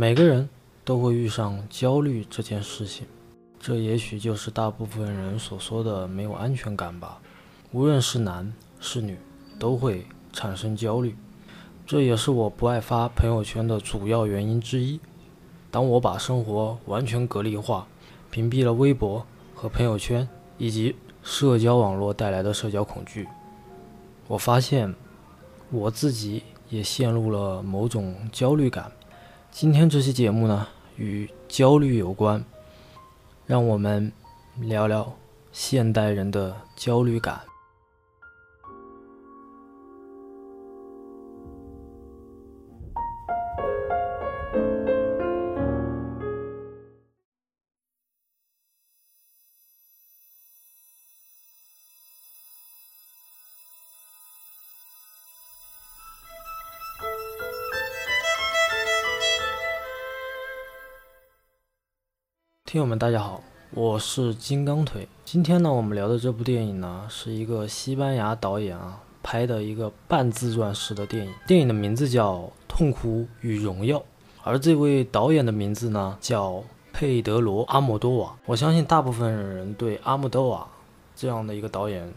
每个人都会遇上焦虑这件事情，这也许就是大部分人所说的没有安全感吧。无论是男是女，都会产生焦虑，这也是我不爱发朋友圈的主要原因之一。当我把生活完全隔离化，屏蔽了微博和朋友圈以及社交网络带来的社交恐惧，我发现我自己也陷入了某种焦虑感。今天这期节目呢，与焦虑有关，让我们聊聊现代人的焦虑感。听友们，大家好，我是金刚腿。今天呢，我们聊的这部电影呢，是一个西班牙导演啊拍的一个半自传式的电影。电影的名字叫《痛苦与荣耀》，而这位导演的名字呢叫佩德罗·阿莫多瓦。我相信大部分人对阿莫多瓦这样的一个导演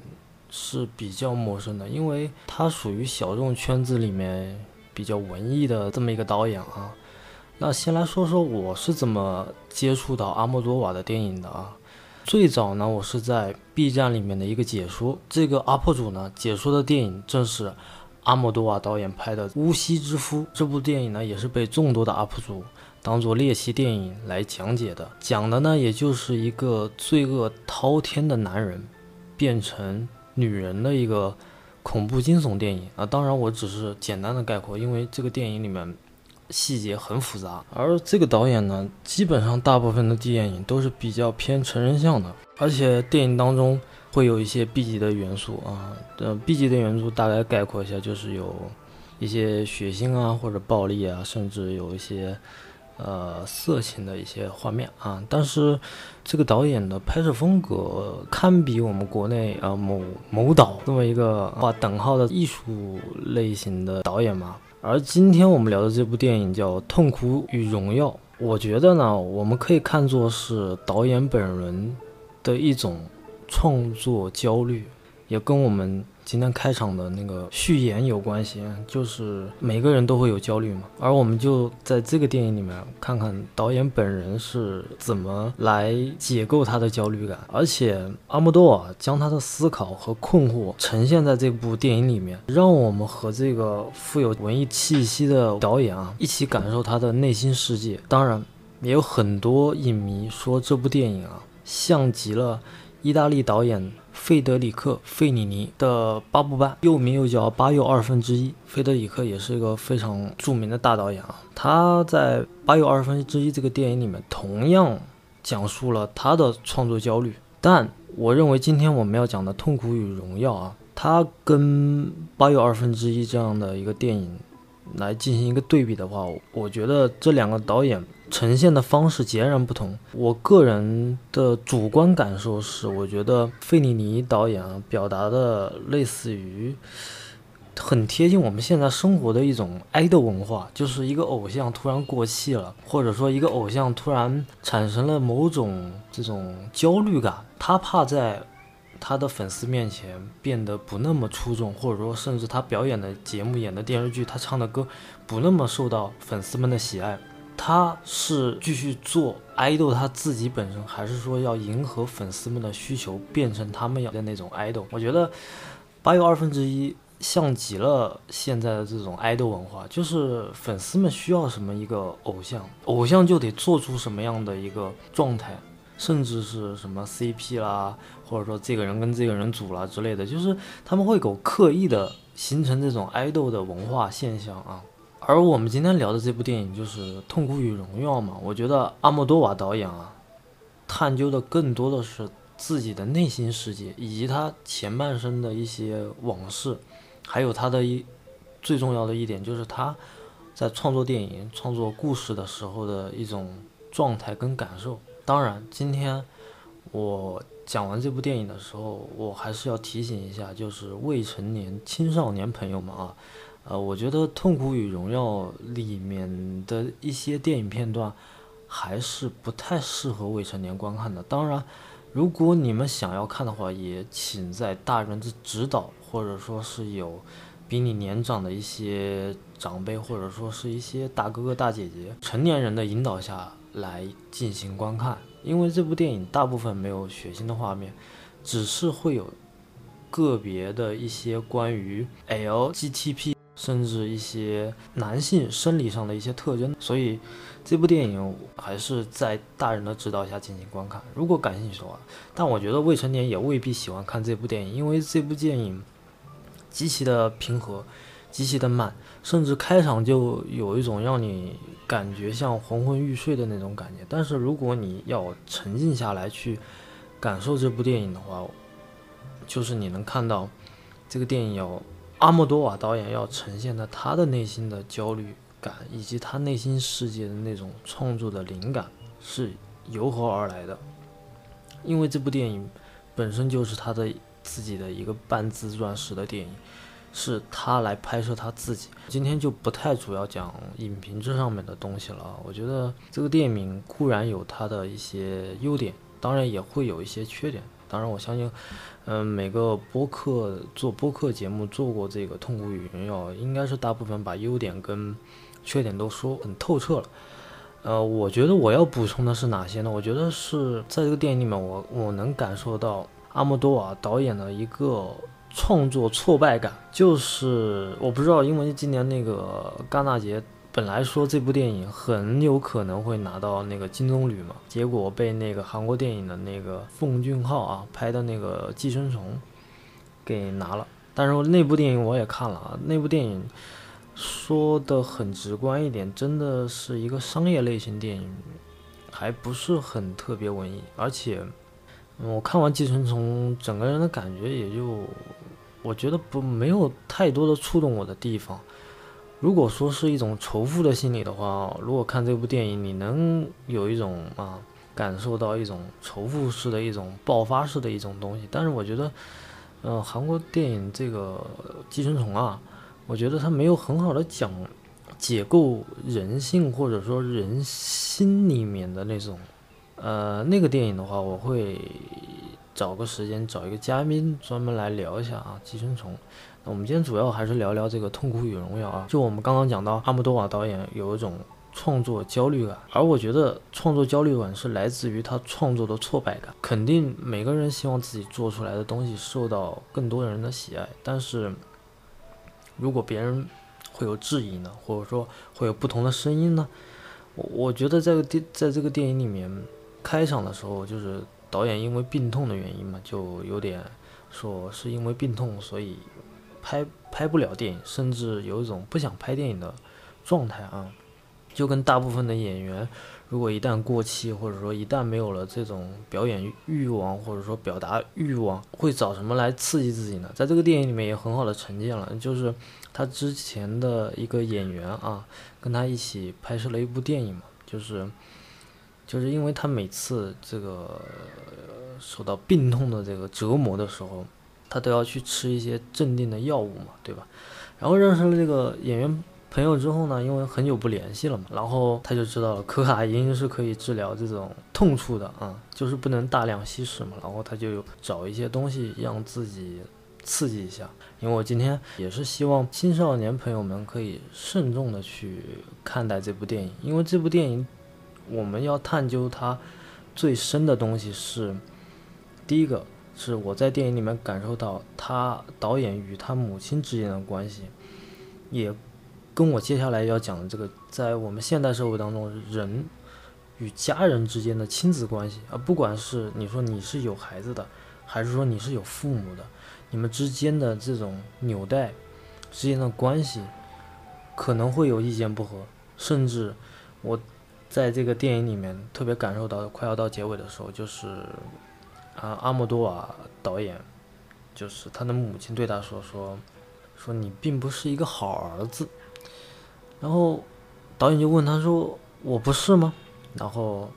是比较陌生的，因为他属于小众圈子里面比较文艺的这么一个导演啊。那先来说说我是怎么接触到阿莫多瓦的电影的啊？最早呢，我是在 B 站里面的一个解说，这个 UP 主呢解说的电影正是阿莫多瓦导演拍的《乌西之夫》。这部电影呢也是被众多的 UP 主当做猎奇电影来讲解的，讲的呢也就是一个罪恶滔天的男人变成女人的一个恐怖惊悚电影啊。当然我只是简单的概括，因为这个电影里面。细节很复杂，而这个导演呢，基本上大部分的电影都是比较偏成人向的，而且电影当中会有一些 B 级的元素啊。呃，B 级的元素大概概括一下，就是有一些血腥啊，或者暴力啊，甚至有一些呃色情的一些画面啊。但是这个导演的拍摄风格堪比我们国内啊某某导这么一个画等号的艺术类型的导演嘛。而今天我们聊的这部电影叫《痛苦与荣耀》，我觉得呢，我们可以看作是导演本人的一种创作焦虑，也跟我们。今天开场的那个序言有关系，就是每个人都会有焦虑嘛，而我们就在这个电影里面看看导演本人是怎么来解构他的焦虑感，而且阿莫多瓦将他的思考和困惑呈现在这部电影里面，让我们和这个富有文艺气息的导演啊一起感受他的内心世界。当然，也有很多影迷说这部电影啊像极了意大利导演。费德里克·费里尼的八部半，又名又叫《八又二分之一》。费德里克也是一个非常著名的大导演啊，他在《八又二分之一》这个电影里面，同样讲述了他的创作焦虑。但我认为今天我们要讲的《痛苦与荣耀》啊，它跟《八又二分之一》这样的一个电影来进行一个对比的话，我觉得这两个导演。呈现的方式截然不同。我个人的主观感受是，我觉得费里尼导演啊表达的类似于很贴近我们现在生活的一种爱豆文化，就是一个偶像突然过气了，或者说一个偶像突然产生了某种这种焦虑感，他怕在他的粉丝面前变得不那么出众，或者说甚至他表演的节目、演的电视剧、他唱的歌不那么受到粉丝们的喜爱。他是继续做爱豆他自己本身，还是说要迎合粉丝们的需求，变成他们要的那种爱豆？我觉得八又二分之一像极了现在的这种爱豆文化，就是粉丝们需要什么一个偶像，偶像就得做出什么样的一个状态，甚至是什么 CP 啦，或者说这个人跟这个人组啦之类的，就是他们会有刻意的形成这种爱豆的文化现象啊。而我们今天聊的这部电影就是《痛苦与荣耀》嘛，我觉得阿莫多瓦导演啊，探究的更多的是自己的内心世界，以及他前半生的一些往事，还有他的一最重要的一点就是他在创作电影、创作故事的时候的一种状态跟感受。当然，今天我讲完这部电影的时候，我还是要提醒一下，就是未成年、青少年朋友们啊。呃，我觉得《痛苦与荣耀》里面的一些电影片段还是不太适合未成年观看的。当然，如果你们想要看的话，也请在大人的指导，或者说是有比你年长的一些长辈，或者说是一些大哥哥大姐姐、成年人的引导下来进行观看。因为这部电影大部分没有血腥的画面，只是会有个别的一些关于 LGTP。甚至一些男性生理上的一些特征，所以这部电影还是在大人的指导下进行观看。如果感兴趣的话，但我觉得未成年也未必喜欢看这部电影，因为这部电影极其的平和，极其的慢，甚至开场就有一种让你感觉像昏昏欲睡的那种感觉。但是如果你要沉静下来去感受这部电影的话，就是你能看到这个电影有。阿莫多瓦导演要呈现的他的内心的焦虑感，以及他内心世界的那种创作的灵感是由何而来的？因为这部电影本身就是他的自己的一个半自传式的电影，是他来拍摄他自己。今天就不太主要讲影评这上面的东西了。我觉得这个电影固然有它的一些优点，当然也会有一些缺点。当然，我相信。嗯，每个播客做播客节目做过这个《痛苦与荣耀》，应该是大部分把优点跟缺点都说很透彻了。呃，我觉得我要补充的是哪些呢？我觉得是在这个电影里面，我我能感受到阿莫多瓦导演的一个创作挫败感，就是我不知道，因为今年那个戛纳节。本来说这部电影很有可能会拿到那个金棕榈嘛，结果被那个韩国电影的那个奉俊昊啊拍的那个《寄生虫》给拿了。但是那部电影我也看了啊，那部电影说的很直观一点，真的是一个商业类型电影，还不是很特别文艺。而且我看完《寄生虫》，整个人的感觉也就，我觉得不没有太多的触动我的地方。如果说是一种仇富的心理的话，如果看这部电影，你能有一种啊感受到一种仇富式的一种爆发式的一种东西。但是我觉得，呃，韩国电影这个寄生虫啊，我觉得它没有很好的讲解构人性或者说人心里面的那种，呃，那个电影的话，我会找个时间找一个嘉宾专门来聊一下啊，寄生虫。我们今天主要还是聊聊这个《痛苦与荣耀》啊。就我们刚刚讲到，阿莫多瓦导演有一种创作焦虑感，而我觉得创作焦虑感是来自于他创作的挫败感。肯定每个人希望自己做出来的东西受到更多人的喜爱，但是如果别人会有质疑呢，或者说会有不同的声音呢？我我觉得在电在这个电影里面开场的时候，就是导演因为病痛的原因嘛，就有点说是因为病痛，所以。拍拍不了电影，甚至有一种不想拍电影的状态啊，就跟大部分的演员，如果一旦过气，或者说一旦没有了这种表演欲望，或者说表达欲望，会找什么来刺激自己呢？在这个电影里面也很好的呈现了，就是他之前的一个演员啊，跟他一起拍摄了一部电影嘛，就是就是因为他每次这个受到病痛的这个折磨的时候。他都要去吃一些镇定的药物嘛，对吧？然后认识了这个演员朋友之后呢，因为很久不联系了嘛，然后他就知道了可卡因是可以治疗这种痛处的啊，就是不能大量吸食嘛。然后他就找一些东西让自己刺激一下。因为我今天也是希望青少年朋友们可以慎重的去看待这部电影，因为这部电影我们要探究它最深的东西是第一个。是我在电影里面感受到他导演与他母亲之间的关系，也跟我接下来要讲的这个，在我们现代社会当中，人与家人之间的亲子关系啊，不管是你说你是有孩子的，还是说你是有父母的，你们之间的这种纽带之间的关系，可能会有意见不合，甚至我在这个电影里面特别感受到，快要到结尾的时候，就是。啊，阿莫多瓦导演，就是他的母亲对他说：“说，说你并不是一个好儿子。”然后导演就问他说：“我不是吗？”然后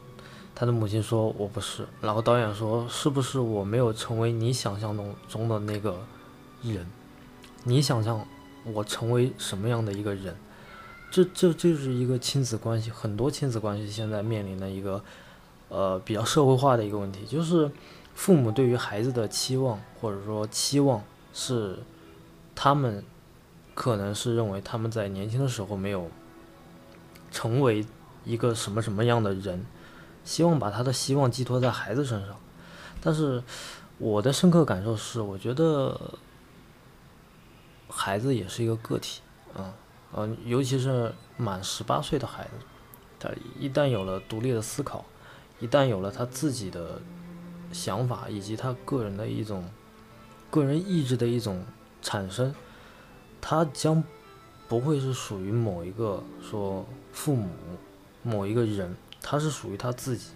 他的母亲说：“我不是。”然后导演说：“是不是我没有成为你想象中中的那个人？你想象我成为什么样的一个人。这这就是一个亲子关系，很多亲子关系现在面临的一个呃比较社会化的一个问题，就是父母对于孩子的期望或者说期望是他们可能是认为他们在年轻的时候没有成为一个什么什么样的人，希望把他的希望寄托在孩子身上。但是我的深刻感受是，我觉得孩子也是一个个体，啊。嗯，尤其是满十八岁的孩子，他一旦有了独立的思考，一旦有了他自己的想法，以及他个人的一种个人意志的一种产生，他将不会是属于某一个说父母某一个人，他是属于他自己。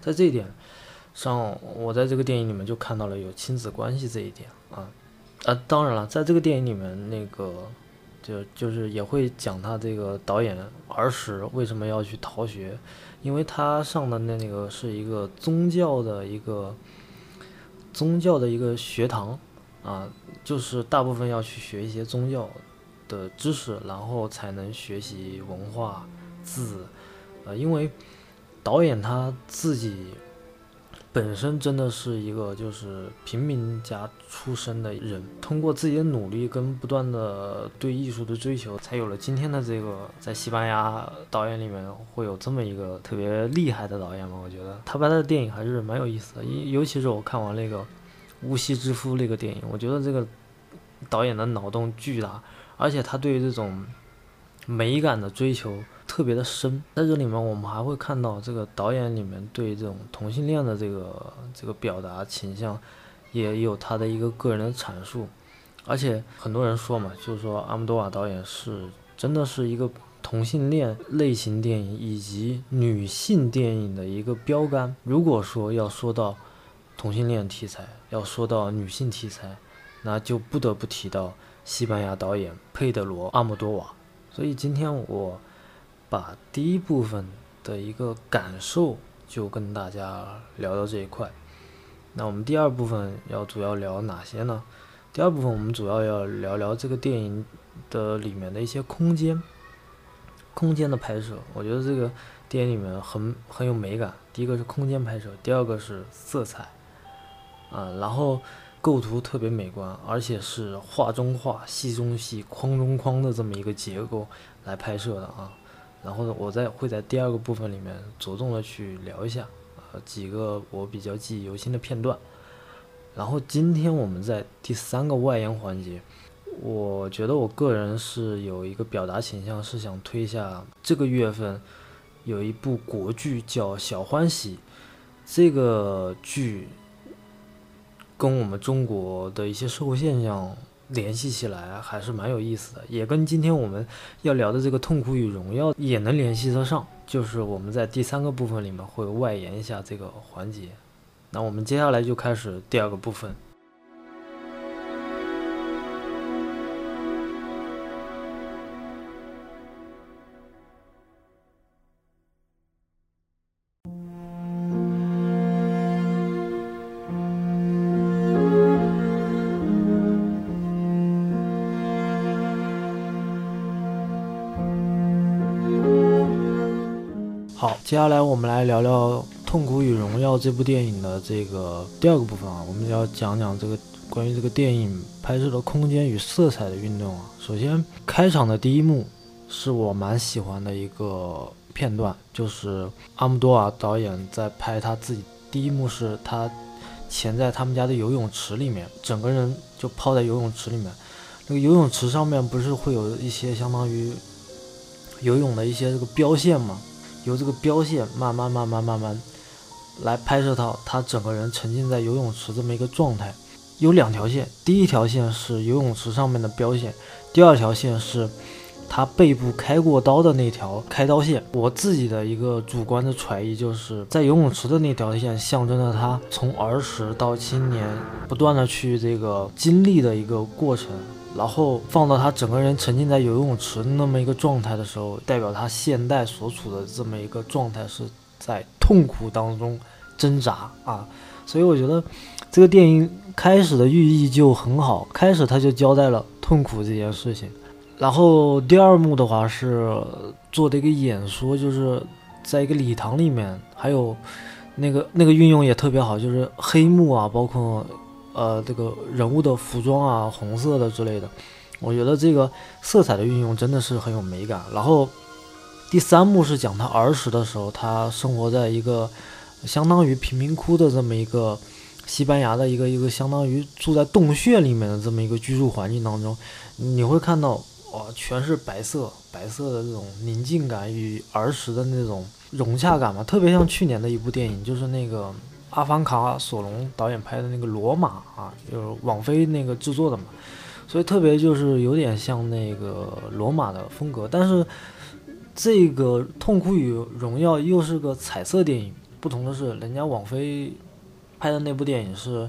在这一点上，我在这个电影里面就看到了有亲子关系这一点啊啊，当然了，在这个电影里面那个。就就是也会讲他这个导演儿时为什么要去逃学，因为他上的那那个是一个宗教的一个宗教的一个学堂啊，就是大部分要去学一些宗教的知识，然后才能学习文化字，呃，因为导演他自己。本身真的是一个就是平民家出身的人，通过自己的努力跟不断的对艺术的追求，才有了今天的这个在西班牙导演里面会有这么一个特别厉害的导演嘛？我觉得他拍的电影还是蛮有意思的，尤尤其是我看完那个《乌西之夫》那个电影，我觉得这个导演的脑洞巨大，而且他对于这种美感的追求。特别的深，在这里面我们还会看到这个导演里面对这种同性恋的这个这个表达倾向，也有他的一个个人的阐述，而且很多人说嘛，就是说阿姆多瓦导演是真的是一个同性恋类型电影以及女性电影的一个标杆。如果说要说到同性恋题材，要说到女性题材，那就不得不提到西班牙导演佩德罗阿姆多瓦。所以今天我。把第一部分的一个感受就跟大家聊到这一块，那我们第二部分要主要聊哪些呢？第二部分我们主要要聊聊这个电影的里面的一些空间，空间的拍摄。我觉得这个电影里面很很有美感。第一个是空间拍摄，第二个是色彩，啊，然后构图特别美观，而且是画中画、戏中戏、框中框的这么一个结构来拍摄的啊。然后呢，我在会在第二个部分里面着重的去聊一下，几个我比较记忆犹新的片段。然后今天我们在第三个外延环节，我觉得我个人是有一个表达倾向，是想推一下这个月份有一部国剧叫《小欢喜》，这个剧跟我们中国的一些社会现象。联系起来还是蛮有意思的，也跟今天我们要聊的这个痛苦与荣耀也能联系得上。就是我们在第三个部分里面会外延一下这个环节，那我们接下来就开始第二个部分。接下来我们来聊聊《痛苦与荣耀》这部电影的这个第二个部分啊，我们要讲讲这个关于这个电影拍摄的空间与色彩的运动啊。首先，开场的第一幕是我蛮喜欢的一个片段，就是阿姆多瓦导演在拍他自己第一幕是他潜在他们家的游泳池里面，整个人就泡在游泳池里面，那个游泳池上面不是会有一些相当于游泳的一些这个标线吗？由这个标线慢慢慢慢慢慢来拍摄到他整个人沉浸在游泳池这么一个状态，有两条线，第一条线是游泳池上面的标线，第二条线是他背部开过刀的那条开刀线。我自己的一个主观的揣疑就是在游泳池的那条线象征着他从儿时到青年不断的去这个经历的一个过程。然后放到他整个人沉浸在游泳池那么一个状态的时候，代表他现代所处的这么一个状态是在痛苦当中挣扎啊。所以我觉得这个电影开始的寓意就很好，开始他就交代了痛苦这件事情。然后第二幕的话是做的一个演说，就是在一个礼堂里面，还有那个那个运用也特别好，就是黑幕啊，包括呃这个人物的服装啊，红色的之类的。我觉得这个色彩的运用真的是很有美感。然后第三幕是讲他儿时的时候，他生活在一个相当于贫民窟的这么一个西班牙的一个一个相当于住在洞穴里面的这么一个居住环境当中，你会看到。哇，全是白色，白色的这种宁静感与儿时的那种融洽感嘛，特别像去年的一部电影，就是那个阿方卡索隆导演拍的那个《罗马》啊，就是网飞那个制作的嘛，所以特别就是有点像那个罗马的风格。但是这个《痛苦与荣耀》又是个彩色电影，不同的是，人家网飞拍的那部电影是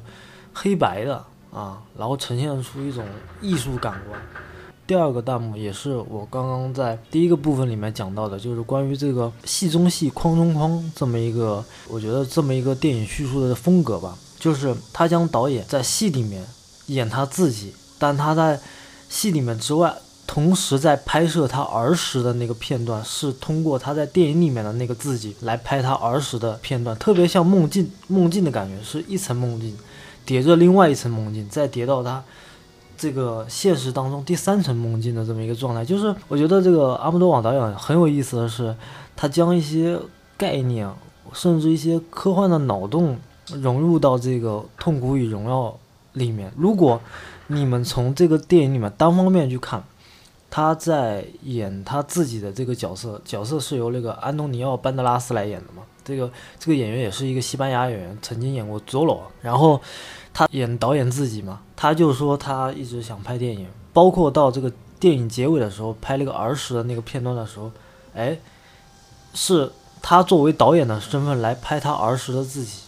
黑白的啊，然后呈现出一种艺术感官。第二个弹幕也是我刚刚在第一个部分里面讲到的，就是关于这个戏中戏、框中框这么一个，我觉得这么一个电影叙述的风格吧，就是他将导演在戏里面演他自己，但他在戏里面之外，同时在拍摄他儿时的那个片段，是通过他在电影里面的那个自己来拍他儿时的片段，特别像梦境，梦境的感觉，是一层梦境叠着另外一层梦境，再叠到他。这个现实当中第三层梦境的这么一个状态，就是我觉得这个阿姆多瓦导演很有意思的是，他将一些概念，甚至一些科幻的脑洞融入到这个《痛苦与荣耀》里面。如果你们从这个电影里面单方面去看，他在演他自己的这个角色，角色是由那个安东尼奥·班德拉斯来演的嘛？这个这个演员也是一个西班牙演员，曾经演过《佐罗》，然后。他演导演自己嘛，他就说他一直想拍电影，包括到这个电影结尾的时候拍那个儿时的那个片段的时候，哎，是他作为导演的身份来拍他儿时的自己。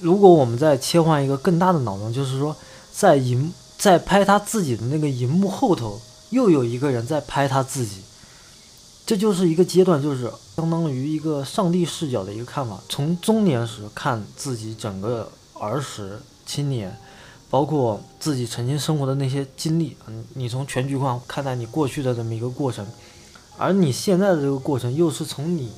如果我们再切换一个更大的脑洞，就是说在荧在拍他自己的那个荧幕后头，又有一个人在拍他自己，这就是一个阶段，就是相当于一个上帝视角的一个看法，从中年时看自己整个。儿时、青年，包括自己曾经生活的那些经历，嗯，你从全局观看待你过去的这么一个过程，而你现在的这个过程，又是从你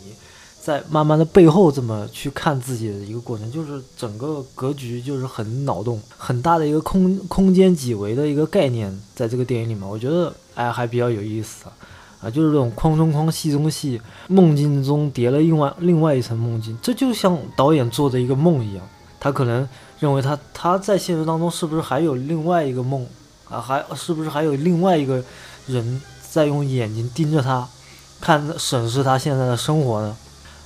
在慢慢的背后这么去看自己的一个过程，就是整个格局就是很脑洞，很大的一个空空间几维的一个概念，在这个电影里面，我觉得哎还比较有意思啊，就是这种框中框、戏中戏、梦境中叠了另外另外一层梦境，这就像导演做的一个梦一样。他可能认为他他在现实当中是不是还有另外一个梦啊？还是不是还有另外一个人在用眼睛盯着他，看审视他现在的生活呢？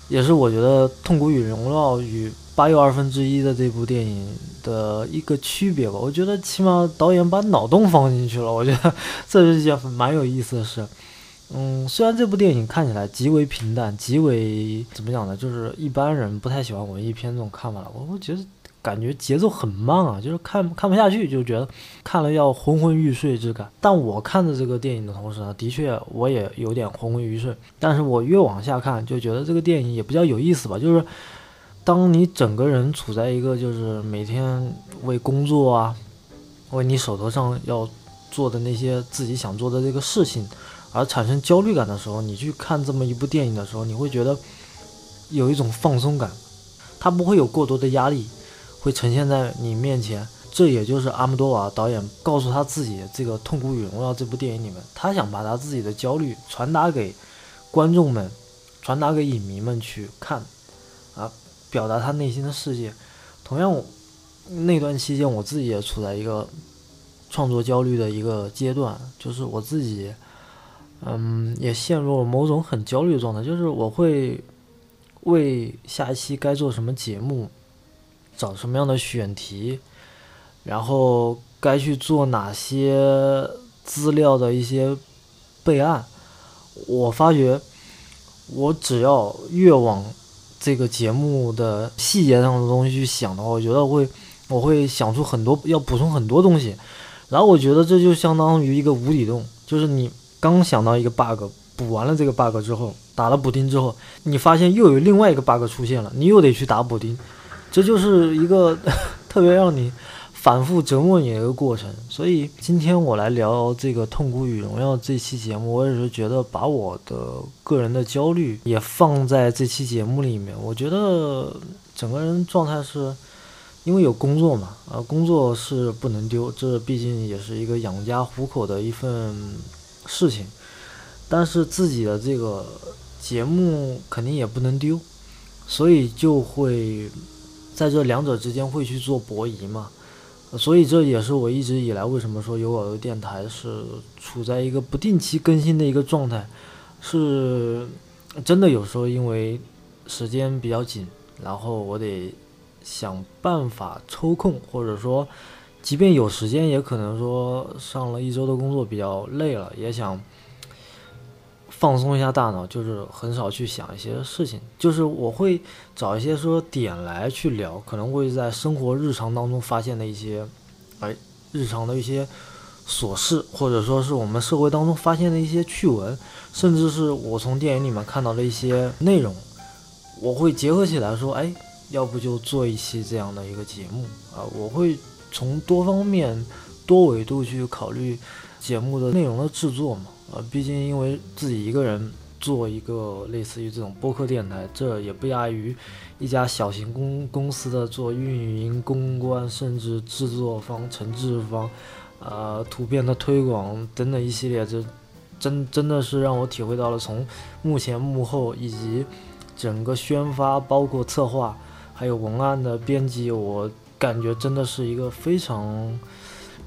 也是我觉得《痛苦与荣耀》与《八又二分之一》的这部电影的一个区别吧。我觉得起码导演把脑洞放进去了，我觉得 这是一件蛮有意思的事。嗯，虽然这部电影看起来极为平淡，极为怎么讲呢？就是一般人不太喜欢文艺片这种看法了。我会觉得感觉节奏很慢啊，就是看看不下去，就觉得看了要昏昏欲睡之感。但我看着这个电影的同时呢，的确我也有点昏昏欲睡。但是我越往下看，就觉得这个电影也比较有意思吧。就是当你整个人处在一个就是每天为工作啊，为你手头上要做的那些自己想做的这个事情。而产生焦虑感的时候，你去看这么一部电影的时候，你会觉得有一种放松感，它不会有过多的压力，会呈现在你面前。这也就是阿姆多瓦导演告诉他自己这个《痛苦与荣耀》这部电影里面，他想把他自己的焦虑传达给观众们，传达给影迷们去看，啊，表达他内心的世界。同样，那段期间我自己也处在一个创作焦虑的一个阶段，就是我自己。嗯，也陷入了某种很焦虑的状态，就是我会为下一期该做什么节目，找什么样的选题，然后该去做哪些资料的一些备案。我发觉，我只要越往这个节目的细节上的东西去想的话，我觉得会，我会想出很多要补充很多东西。然后我觉得这就相当于一个无底洞，就是你。刚想到一个 bug，补完了这个 bug 之后，打了补丁之后，你发现又有另外一个 bug 出现了，你又得去打补丁，这就是一个 特别让你反复折磨你的一个过程。所以今天我来聊这个《痛苦与荣耀》这期节目，我也是觉得把我的个人的焦虑也放在这期节目里面。我觉得整个人状态是，因为有工作嘛，啊，工作是不能丢，这毕竟也是一个养家糊口的一份事情。但是自己的这个节目肯定也不能丢，所以就会在这两者之间会去做博弈嘛。所以这也是我一直以来为什么说有我的电台是处在一个不定期更新的一个状态，是真的有时候因为时间比较紧，然后我得想办法抽空，或者说即便有时间，也可能说上了一周的工作比较累了，也想。放松一下大脑，就是很少去想一些事情，就是我会找一些说点来去聊，可能会在生活日常当中发现的一些，哎，日常的一些琐事，或者说是我们社会当中发现的一些趣闻，甚至是我从电影里面看到的一些内容，我会结合起来说，哎，要不就做一期这样的一个节目啊，我会从多方面、多维度去考虑节目的内容的制作嘛。呃，毕竟因为自己一个人做一个类似于这种播客电台，这也不亚于一家小型公公司的做运营、公关，甚至制作方、承制方，呃，图片的推广等等一系列，这真真的是让我体会到了从幕前幕后以及整个宣发，包括策划，还有文案的编辑，我感觉真的是一个非常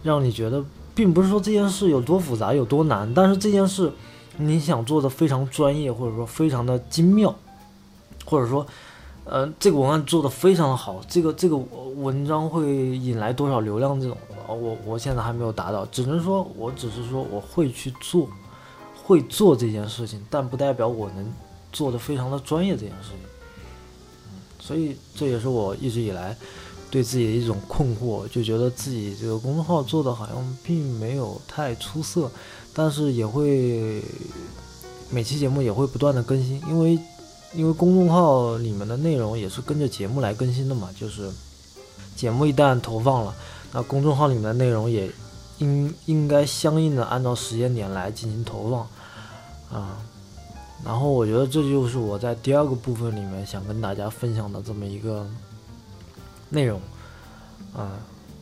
让你觉得。并不是说这件事有多复杂有多难，但是这件事你想做的非常专业，或者说非常的精妙，或者说，呃，这个文案做的非常好，这个这个文章会引来多少流量这种，我我现在还没有达到，只能说我只是说我会去做，会做这件事情，但不代表我能做的非常的专业这件事情，所以这也是我一直以来。对自己的一种困惑，就觉得自己这个公众号做的好像并没有太出色，但是也会每期节目也会不断的更新，因为因为公众号里面的内容也是跟着节目来更新的嘛，就是节目一旦投放了，那公众号里面的内容也应应该相应的按照时间点来进行投放啊，然后我觉得这就是我在第二个部分里面想跟大家分享的这么一个。内容，啊，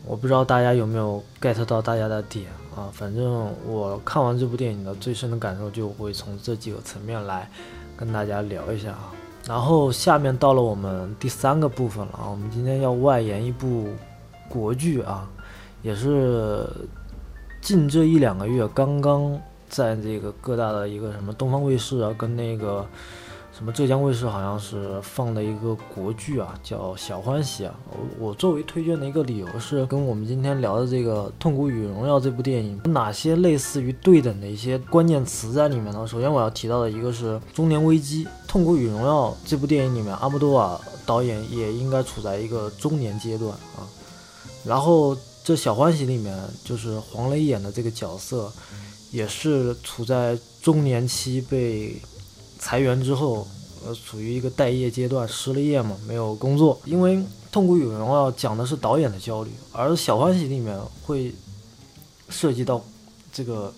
我不知道大家有没有 get 到大家的点啊？反正我看完这部电影的最深的感受，就会从这几个层面来跟大家聊一下啊。然后下面到了我们第三个部分了啊，我们今天要外延一部国剧啊，也是近这一两个月刚刚在这个各大的一个什么东方卫视啊，跟那个。什么浙江卫视好像是放的一个国剧啊，叫《小欢喜》啊。我我作为推荐的一个理由是，跟我们今天聊的这个《痛苦与荣耀》这部电影，哪些类似于对等的一些关键词在里面呢？首先我要提到的一个是中年危机，《痛苦与荣耀》这部电影里面，阿莫多瓦导演也应该处在一个中年阶段啊。然后这《小欢喜》里面，就是黄磊演的这个角色，也是处在中年期被。裁员之后，呃，处于一个待业阶段，失了业嘛，没有工作。因为《痛苦与荣耀》讲的是导演的焦虑，而《小欢喜》里面会涉及到这个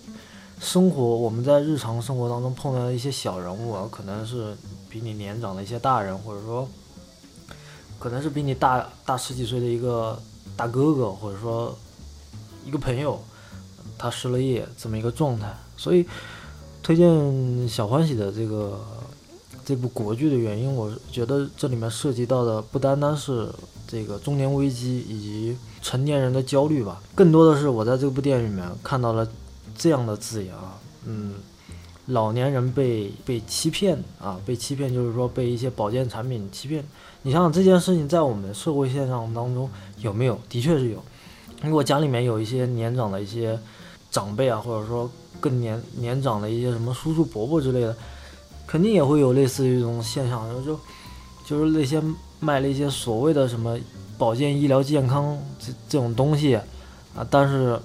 生活，我们在日常生活当中碰到的一些小人物啊，可能是比你年长的一些大人，或者说可能是比你大大十几岁的一个大哥哥，或者说一个朋友，他失了业这么一个状态，所以。推荐小欢喜的这个这部国剧的原因，我觉得这里面涉及到的不单单是这个中年危机以及成年人的焦虑吧，更多的是我在这部电影里面看到了这样的字眼啊，嗯，老年人被被欺骗啊，被欺骗就是说被一些保健产品欺骗。你想想这件事情在我们社会现象当中有没有？的确是有。如果家里面有一些年长的一些长辈啊，或者说。更年年长的一些什么叔叔伯伯之类的，肯定也会有类似于这种现象，就就是那些卖了一些所谓的什么保健、医疗、健康这这种东西啊，但是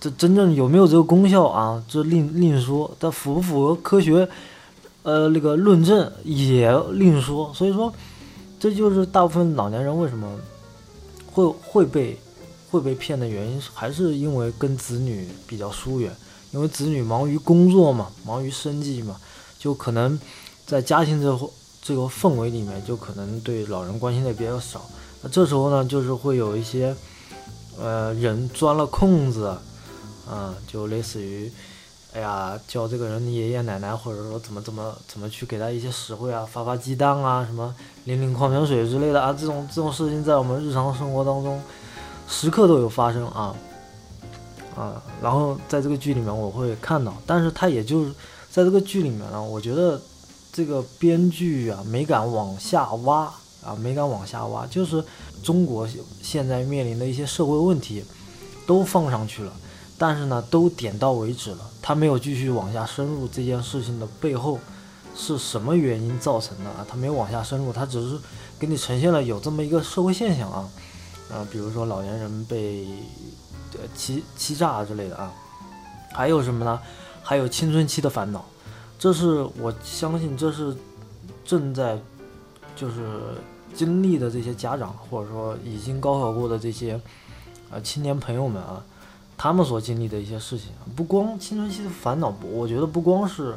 这真正有没有这个功效啊？这另另说，它符不符合科学？呃，那个论证也另说。所以说，这就是大部分老年人为什么会会被会被骗的原因，还是因为跟子女比较疏远，因为子女忙于工作嘛，忙于生计嘛，就可能在家庭这这个氛围里面，就可能对老人关心的比较少。那这时候呢，就是会有一些呃人钻了空子，啊，就类似于。哎呀，叫这个人爷爷奶奶，或者说怎么怎么怎么去给他一些实惠啊，发发鸡蛋啊，什么领领矿泉水之类的啊，这种这种事情在我们日常生活当中时刻都有发生啊啊。然后在这个剧里面我会看到，但是他也就是在这个剧里面呢，我觉得这个编剧啊没敢往下挖啊，没敢往下挖，就是中国现在面临的一些社会问题都放上去了。但是呢，都点到为止了，他没有继续往下深入这件事情的背后是什么原因造成的啊？他没有往下深入，他只是给你呈现了有这么一个社会现象啊，啊，比如说老年人被欺欺诈之类的啊，还有什么呢？还有青春期的烦恼，这是我相信这是正在就是经历的这些家长，或者说已经高考过的这些呃青年朋友们啊。他们所经历的一些事情，不光青春期的烦恼，我觉得不光是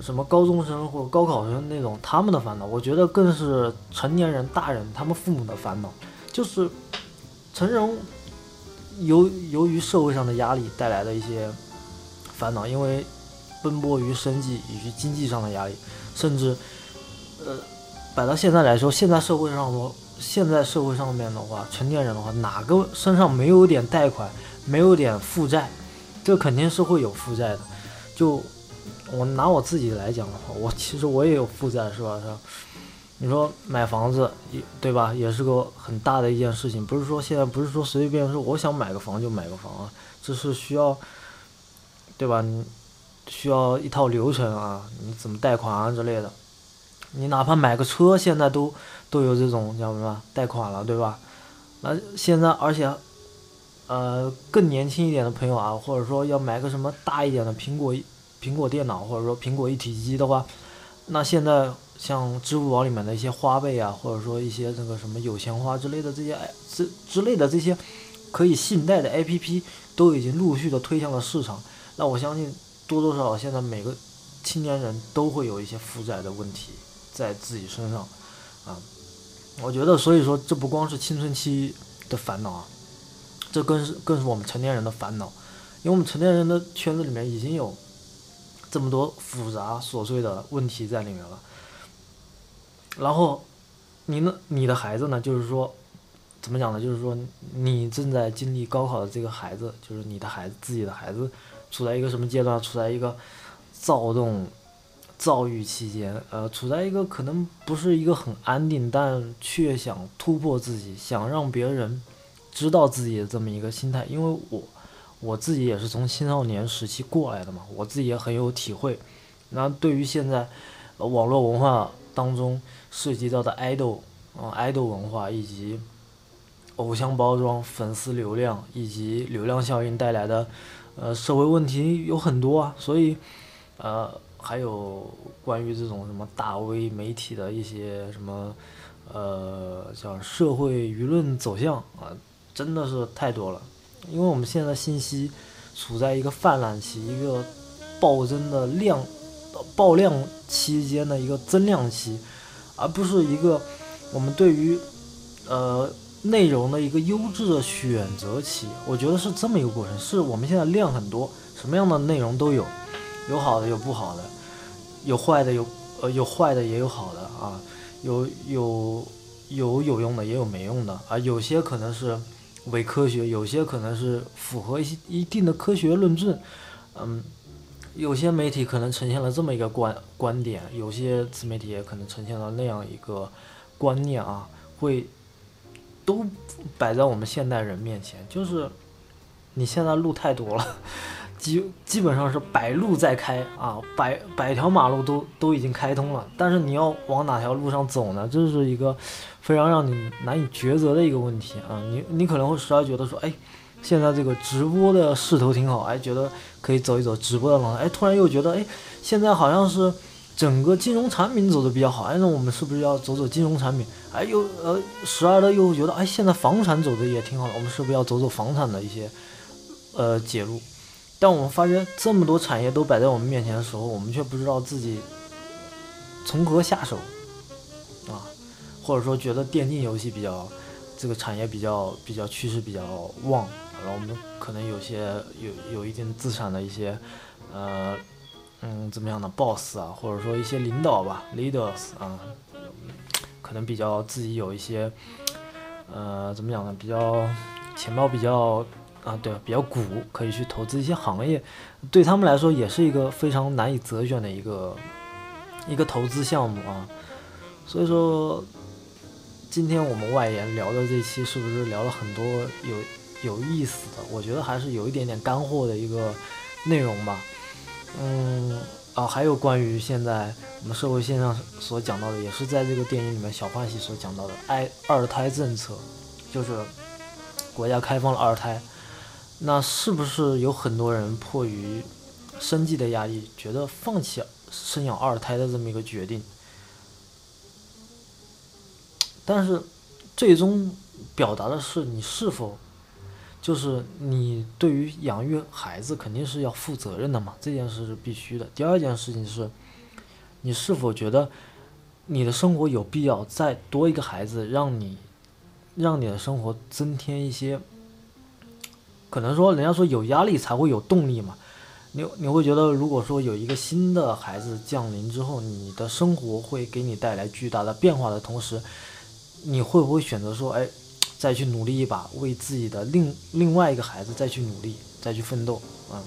什么高中生或者高考生那种他们的烦恼，我觉得更是成年人、大人他们父母的烦恼，就是成人由由于社会上的压力带来的一些烦恼，因为奔波于生计以及经济上的压力，甚至呃摆到现在来说，现在社会上说，现在社会上面的话，成年人的话，哪个身上没有点贷款？没有点负债，这肯定是会有负债的。就我拿我自己来讲的话，我其实我也有负债，是吧？是吧？你说买房子，也对吧？也是个很大的一件事情。不是说现在不是说随随便便说我想买个房就买个房啊，这是需要，对吧？你需要一套流程啊，你怎么贷款啊之类的。你哪怕买个车，现在都都有这种叫什么贷款了，对吧？那现在而且。呃，更年轻一点的朋友啊，或者说要买个什么大一点的苹果苹果电脑，或者说苹果一体机的话，那现在像支付宝里面的一些花呗啊，或者说一些这个什么有钱花之类的这些哎之之类的这些可以信贷的 APP 都已经陆续的推向了市场。那我相信多多少少现在每个青年人都会有一些负债的问题在自己身上啊。我觉得，所以说这不光是青春期的烦恼啊。这更是更是我们成年人的烦恼，因为我们成年人的圈子里面已经有这么多复杂琐碎的问题在里面了。然后，你呢？你的孩子呢？就是说，怎么讲呢？就是说，你正在经历高考的这个孩子，就是你的孩子自己的孩子，处在一个什么阶段？处在一个躁动、躁郁期间，呃，处在一个可能不是一个很安定，但却想突破自己，想让别人。知道自己的这么一个心态，因为我我自己也是从青少年时期过来的嘛，我自己也很有体会。那对于现在网络文化当中涉及到的爱豆啊爱豆文化以及偶像包装、粉丝流量以及流量效应带来的呃社会问题有很多啊，所以呃还有关于这种什么大 V 媒体的一些什么呃像社会舆论走向啊。真的是太多了，因为我们现在信息处在一个泛滥期，一个暴增的量、爆量期间的一个增量期，而不是一个我们对于呃内容的一个优质的选择期。我觉得是这么一个过程，是我们现在量很多，什么样的内容都有，有好的有不好的，有坏的有呃有坏的也有好的啊，有有有有用的也有没用的啊，有些可能是。伪科学有些可能是符合一些一定的科学论证，嗯，有些媒体可能呈现了这么一个观观点，有些自媒体也可能呈现了那样一个观念啊，会都摆在我们现代人面前，就是你现在路太多了。基基本上是百路在开啊，百百条马路都都已经开通了，但是你要往哪条路上走呢？这是一个非常让你难以抉择的一个问题啊！你你可能会时而觉得说，哎，现在这个直播的势头挺好，哎，觉得可以走一走直播的路，哎，突然又觉得，哎，现在好像是整个金融产品走的比较好，哎，那我们是不是要走走金融产品？哎，又呃，时而的又觉得，哎，现在房产走的也挺好的，我们是不是要走走房产的一些呃介入？但我们发觉这么多产业都摆在我们面前的时候，我们却不知道自己从何下手啊，或者说觉得电竞游戏比较这个产业比较比较趋势比较旺，然后我们可能有些有有一定资产的一些呃。嗯，怎么样的 boss 啊，或者说一些领导吧，leaders 啊，可能比较自己有一些，呃，怎么讲呢？比较钱包比较啊，对，比较鼓，可以去投资一些行业，对他们来说也是一个非常难以择选的一个一个投资项目啊。所以说，今天我们外延聊的这期是不是聊了很多有有意思的？我觉得还是有一点点干货的一个内容吧。嗯啊，还有关于现在我们社会现象所讲到的，也是在这个电影里面小欢喜所讲到的，爱二胎政策，就是国家开放了二胎，那是不是有很多人迫于生计的压力，觉得放弃生养二胎的这么一个决定？但是最终表达的是你是否？就是你对于养育孩子肯定是要负责任的嘛，这件事是必须的。第二件事情是，你是否觉得你的生活有必要再多一个孩子，让你让你的生活增添一些？可能说人家说有压力才会有动力嘛。你你会觉得，如果说有一个新的孩子降临之后，你的生活会给你带来巨大的变化的同时，你会不会选择说，哎？再去努力一把，为自己的另另外一个孩子再去努力，再去奋斗，啊，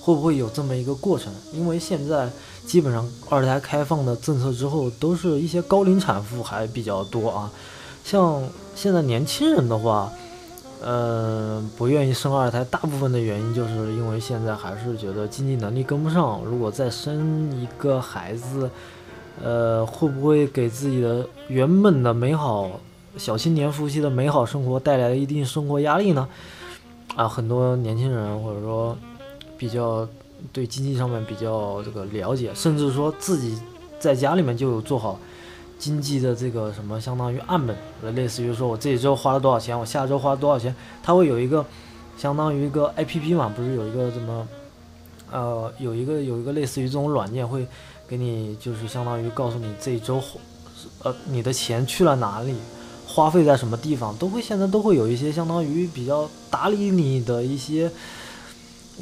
会不会有这么一个过程？因为现在基本上二胎开放的政策之后，都是一些高龄产妇还比较多啊。像现在年轻人的话，嗯，不愿意生二胎，大部分的原因就是因为现在还是觉得经济能力跟不上。如果再生一个孩子，呃，会不会给自己的原本的美好？小青年夫妻的美好生活带来了一定生活压力呢？啊，很多年轻人或者说比较对经济上面比较这个了解，甚至说自己在家里面就有做好经济的这个什么，相当于案本，类似于说我这一周花了多少钱，我下周花了多少钱，他会有一个相当于一个 A P P 嘛，不是有一个什么呃，有一个有一个类似于这种软件会给你，就是相当于告诉你这一周呃你的钱去了哪里。花费在什么地方都会，现在都会有一些相当于比较打理你的一些，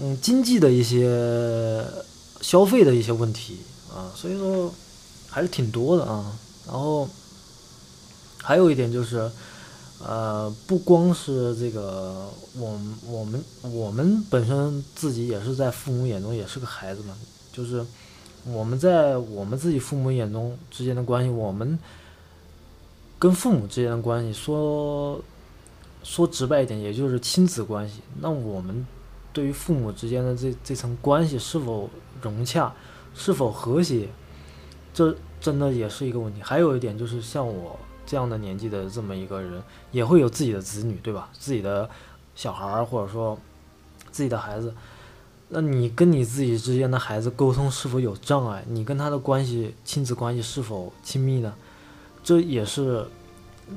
嗯，经济的一些消费的一些问题啊，所以说还是挺多的啊。然后还有一点就是，呃，不光是这个，我我们我们本身自己也是在父母眼中也是个孩子嘛，就是我们在我们自己父母眼中之间的关系，我们。跟父母之间的关系，说说直白一点，也就是亲子关系。那我们对于父母之间的这这层关系是否融洽，是否和谐，这真的也是一个问题。还有一点就是，像我这样的年纪的这么一个人，也会有自己的子女，对吧？自己的小孩儿，或者说自己的孩子。那你跟你自己之间的孩子沟通是否有障碍？你跟他的关系，亲子关系是否亲密呢？这也是，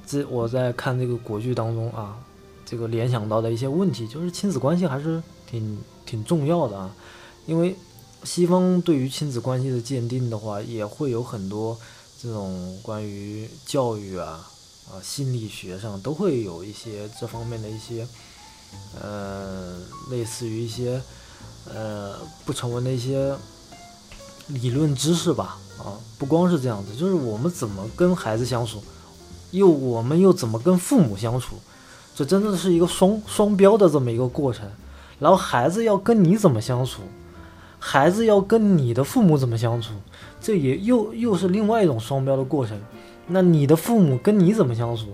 这我在看这个国剧当中啊，这个联想到的一些问题，就是亲子关系还是挺挺重要的啊。因为西方对于亲子关系的鉴定的话，也会有很多这种关于教育啊啊心理学上都会有一些这方面的一些，呃，类似于一些呃不成文的一些理论知识吧。啊，不光是这样子，就是我们怎么跟孩子相处，又我们又怎么跟父母相处，这真的是一个双双标的这么一个过程。然后孩子要跟你怎么相处，孩子要跟你的父母怎么相处，这也又又是另外一种双标的过程。那你的父母跟你怎么相处，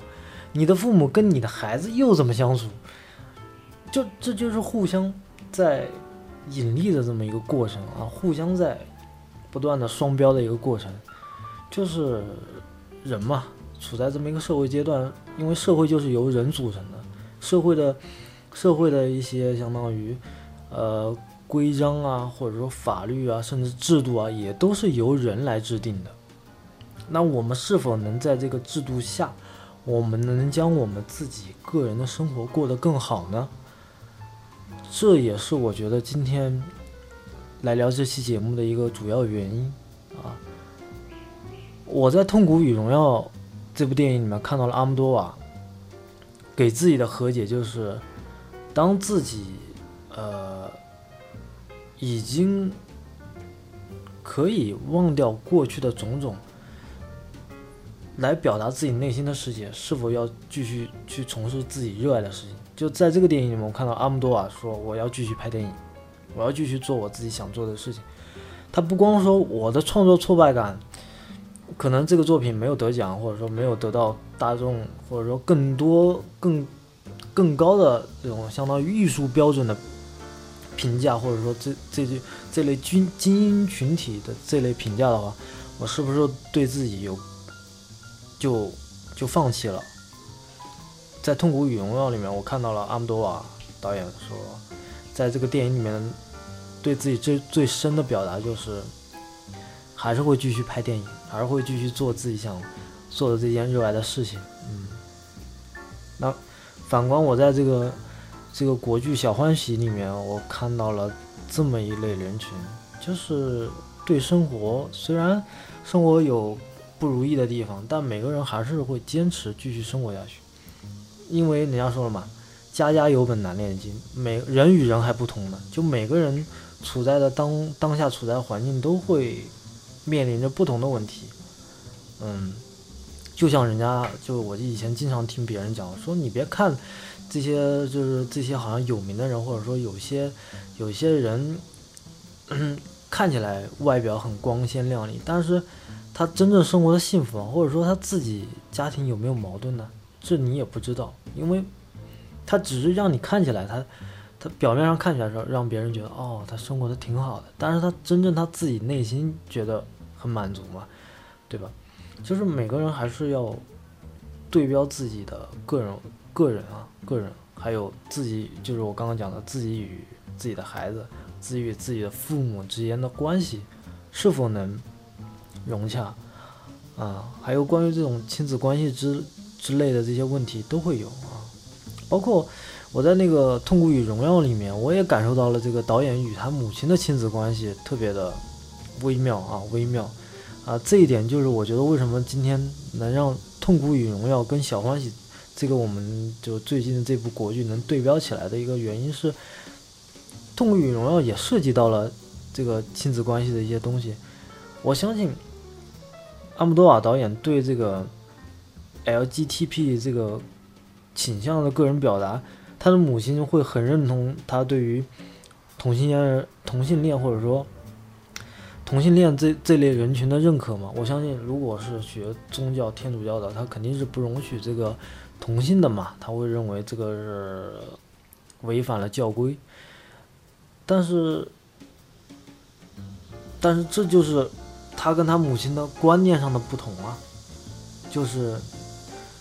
你的父母跟你的孩子又怎么相处，就这就是互相在引力的这么一个过程啊，互相在。不断的双标的一个过程，就是人嘛，处在这么一个社会阶段，因为社会就是由人组成的，社会的，社会的一些相当于，呃，规章啊，或者说法律啊，甚至制度啊，也都是由人来制定的。那我们是否能在这个制度下，我们能将我们自己个人的生活过得更好呢？这也是我觉得今天来聊这期节目的一个主要原因啊。我在《痛苦与荣耀》这部电影里面看到了阿姆多瓦给自己的和解，就是当自己呃已经可以忘掉过去的种种。来表达自己内心的世界，是否要继续去从事自己热爱的事情？就在这个电影里面，我看到阿姆多瓦说：“我要继续拍电影，我要继续做我自己想做的事情。”他不光说我的创作挫败感，可能这个作品没有得奖，或者说没有得到大众或者说更多更更高的这种相当于艺术标准的评价，或者说这这这这类军精英群体的这类评价的话，我是不是对自己有？就就放弃了。在《痛苦与荣耀》里面，我看到了阿姆多瓦导演说，在这个电影里面，对自己最最深的表达就是，还是会继续拍电影，还是会继续做自己想做的这件热爱的事情。嗯，那反观我在这个这个国剧《小欢喜》里面，我看到了这么一类人群，就是对生活虽然生活有。不如意的地方，但每个人还是会坚持继续生活下去，因为人家说了嘛，“家家有本难念的经”，每人与人还不同呢，就每个人处在的当当下处在环境都会面临着不同的问题。嗯，就像人家就我以前经常听别人讲说，你别看这些就是这些好像有名的人，或者说有些有些人 看起来外表很光鲜亮丽，但是。他真正生活的幸福，或者说他自己家庭有没有矛盾呢？这你也不知道，因为，他只是让你看起来他，他表面上看起来说让别人觉得哦，他生活的挺好的，但是他真正他自己内心觉得很满足嘛，对吧？就是每个人还是要对标自己的个人、个人啊、个人，还有自己，就是我刚刚讲的自己与自己的孩子、自己与自己的父母之间的关系是否能。融洽，啊，还有关于这种亲子关系之之类的这些问题都会有，包括我在那个《痛苦与荣耀》里面，我也感受到了这个导演与他母亲的亲子关系特别的微妙啊，微妙啊，这一点就是我觉得为什么今天能让《痛苦与荣耀》跟《小欢喜》这个我们就最近的这部国剧能对标起来的一个原因是，《痛苦与荣耀》也涉及到了这个亲子关系的一些东西，我相信。阿姆多瓦导演对这个 LGTP 这个倾向的个人表达，他的母亲会很认同他对于同性恋、同性恋或者说同性恋这这类人群的认可吗？我相信，如果是学宗教天主教的，他肯定是不容许这个同性的嘛，他会认为这个是违反了教规。但是，但是这就是。他跟他母亲的观念上的不同啊，就是，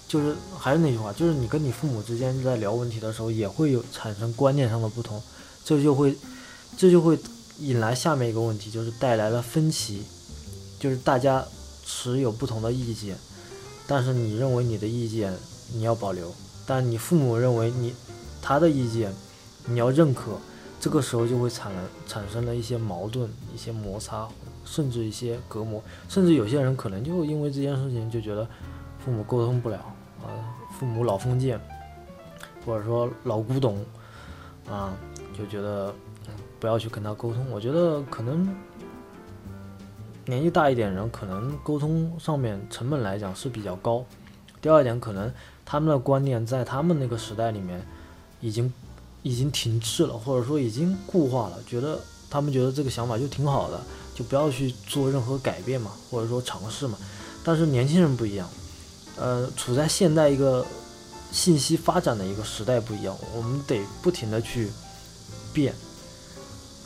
就是还是那句话，就是你跟你父母之间在聊问题的时候，也会有产生观念上的不同，这就会，这就会引来下面一个问题，就是带来了分歧，就是大家持有不同的意见，但是你认为你的意见你要保留，但你父母认为你他的意见你要认可，这个时候就会产产生了一些矛盾，一些摩擦。甚至一些隔膜，甚至有些人可能就因为这件事情就觉得父母沟通不了啊，父母老封建，或者说老古董啊，就觉得不要去跟他沟通。我觉得可能年纪大一点人，可能沟通上面成本来讲是比较高。第二点，可能他们的观念在他们那个时代里面已经已经停滞了，或者说已经固化了，觉得他们觉得这个想法就挺好的。就不要去做任何改变嘛，或者说尝试嘛。但是年轻人不一样，呃，处在现代一个信息发展的一个时代不一样，我们得不停的去变，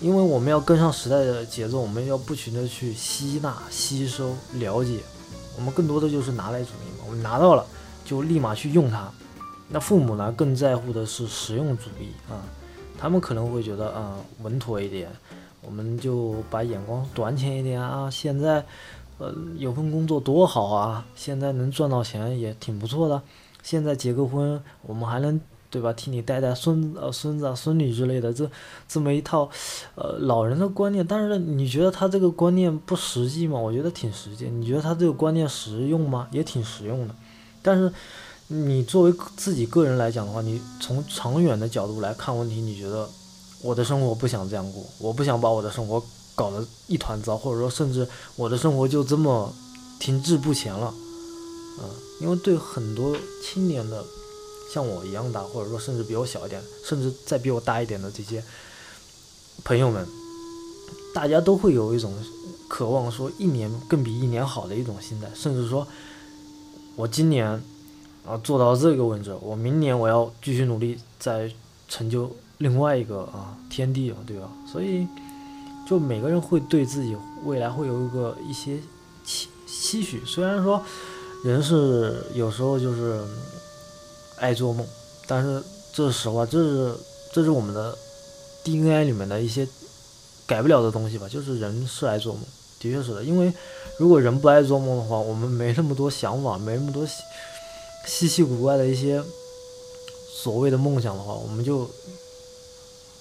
因为我们要跟上时代的节奏，我们要不停的去吸纳、吸收、了解。我们更多的就是拿来主义嘛，我们拿到了就立马去用它。那父母呢，更在乎的是实用主义啊，他们可能会觉得啊稳妥一点，我们就把眼光短浅一点啊。现在，呃，有份工作多好啊，现在能赚到钱也挺不错的。现在结个婚，我们还能。对吧？替你带带孙呃孙子啊孙女之类的，这这么一套，呃老人的观念。但是你觉得他这个观念不实际吗？我觉得挺实际。你觉得他这个观念实用吗？也挺实用的。但是你作为自己个人来讲的话，你从长远的角度来看问题，你觉得我的生活不想这样过，我不想把我的生活搞得一团糟，或者说甚至我的生活就这么停滞不前了，嗯，因为对很多青年的。像我一样大，或者说甚至比我小一点，甚至再比我大一点的这些朋友们，大家都会有一种渴望，说一年更比一年好的一种心态，甚至说，我今年啊做到这个位置，我明年我要继续努力，再成就另外一个啊天地了，对吧？所以，就每个人会对自己未来会有一个一些期期许，虽然说人是有时候就是。爱做梦，但是这是实话，这是这是我们的 DNA 里面的一些改不了的东西吧。就是人是爱做梦，的确是的。因为如果人不爱做梦的话，我们没那么多想法，没那么多稀奇古怪的一些所谓的梦想的话，我们就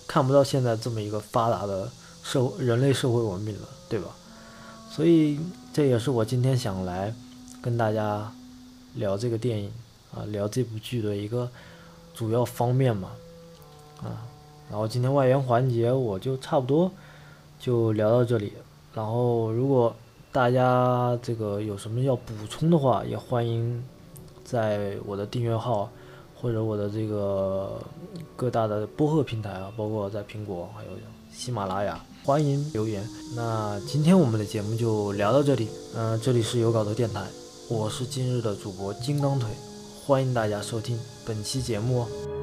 看不到现在这么一个发达的社人类社会文明了，对吧？所以这也是我今天想来跟大家聊这个电影。啊，聊这部剧的一个主要方面嘛，啊，然后今天外援环节我就差不多就聊到这里，然后如果大家这个有什么要补充的话，也欢迎在我的订阅号或者我的这个各大的播客平台啊，包括在苹果还有喜马拉雅，欢迎留言。那今天我们的节目就聊到这里，嗯，这里是有稿的电台，我是今日的主播金刚腿。欢迎大家收听本期节目哦。